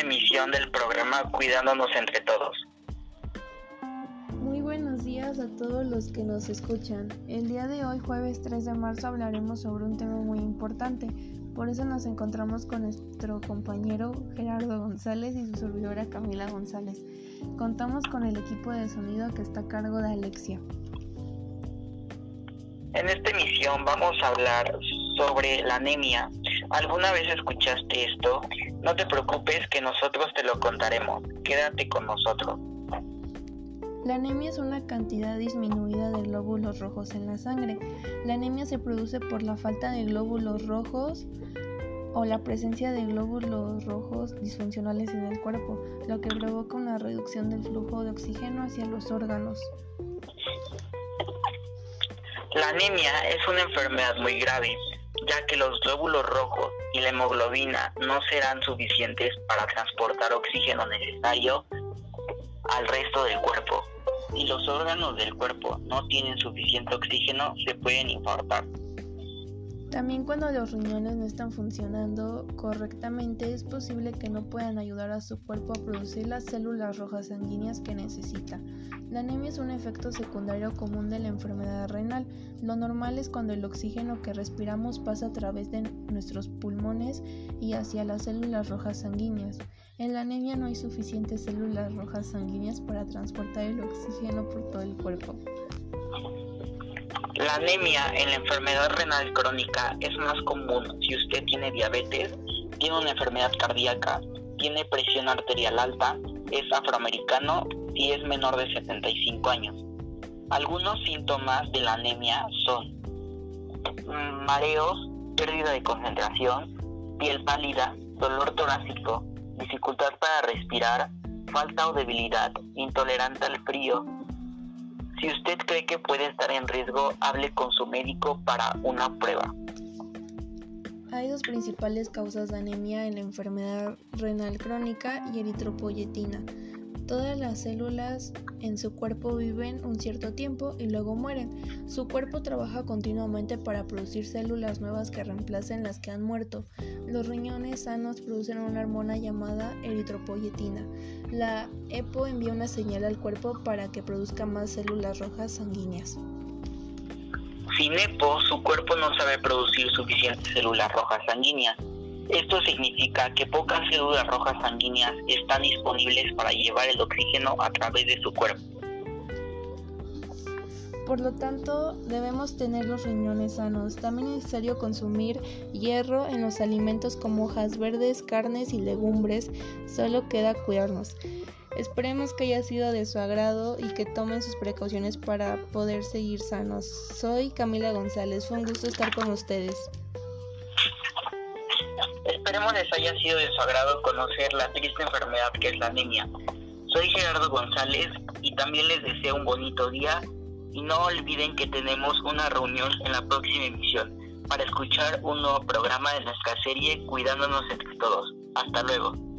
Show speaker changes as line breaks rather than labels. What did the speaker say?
emisión del programa Cuidándonos entre todos.
Muy buenos días a todos los que nos escuchan. El día de hoy, jueves 3 de marzo, hablaremos sobre un tema muy importante. Por eso nos encontramos con nuestro compañero Gerardo González y su servidora Camila González. Contamos con el equipo de sonido que está a cargo de Alexia.
En esta emisión vamos a hablar sobre la anemia. ¿Alguna vez escuchaste esto? No te preocupes que nosotros te lo contaremos. Quédate con nosotros.
La anemia es una cantidad disminuida de glóbulos rojos en la sangre. La anemia se produce por la falta de glóbulos rojos o la presencia de glóbulos rojos disfuncionales en el cuerpo, lo que provoca una reducción del flujo de oxígeno hacia los órganos.
La anemia es una enfermedad muy grave, ya que los glóbulos rojos y la hemoglobina no serán suficientes para transportar oxígeno necesario al resto del cuerpo. Si los órganos del cuerpo no tienen suficiente oxígeno, se pueden infartar.
También cuando los riñones no están funcionando correctamente es posible que no puedan ayudar a su cuerpo a producir las células rojas sanguíneas que necesita. La anemia es un efecto secundario común de la enfermedad renal. Lo normal es cuando el oxígeno que respiramos pasa a través de nuestros pulmones y hacia las células rojas sanguíneas. En la anemia no hay suficientes células rojas sanguíneas para transportar el oxígeno por todo el cuerpo.
La anemia en la enfermedad renal crónica es más común si usted tiene diabetes, tiene una enfermedad cardíaca, tiene presión arterial alta, es afroamericano y es menor de 75 años. Algunos síntomas de la anemia son mareos, pérdida de concentración, piel pálida, dolor torácico, dificultad para respirar, falta o debilidad, intolerante al frío, si usted cree que puede estar en riesgo, hable con su médico para una prueba.
Hay dos principales causas de anemia en la enfermedad renal crónica y eritropoyetina. Todas las células en su cuerpo viven un cierto tiempo y luego mueren. Su cuerpo trabaja continuamente para producir células nuevas que reemplacen las que han muerto. Los riñones sanos producen una hormona llamada eritropoyetina. La EPO envía una señal al cuerpo para que produzca más células rojas sanguíneas.
Sin EPO, su cuerpo no sabe producir suficientes células rojas sanguíneas esto significa que pocas células rojas sanguíneas están disponibles para llevar el oxígeno a través de su cuerpo.
Por lo tanto, debemos tener los riñones sanos. También es necesario consumir hierro en los alimentos como hojas verdes, carnes y legumbres. Solo queda cuidarnos. Esperemos que haya sido de su agrado y que tomen sus precauciones para poder seguir sanos. Soy Camila González. Fue un gusto estar con ustedes.
Esperemos les haya sido de su agrado conocer la triste enfermedad que es la anemia. Soy Gerardo González y también les deseo un bonito día y no olviden que tenemos una reunión en la próxima emisión para escuchar un nuevo programa de nuestra serie Cuidándonos entre todos. Hasta luego.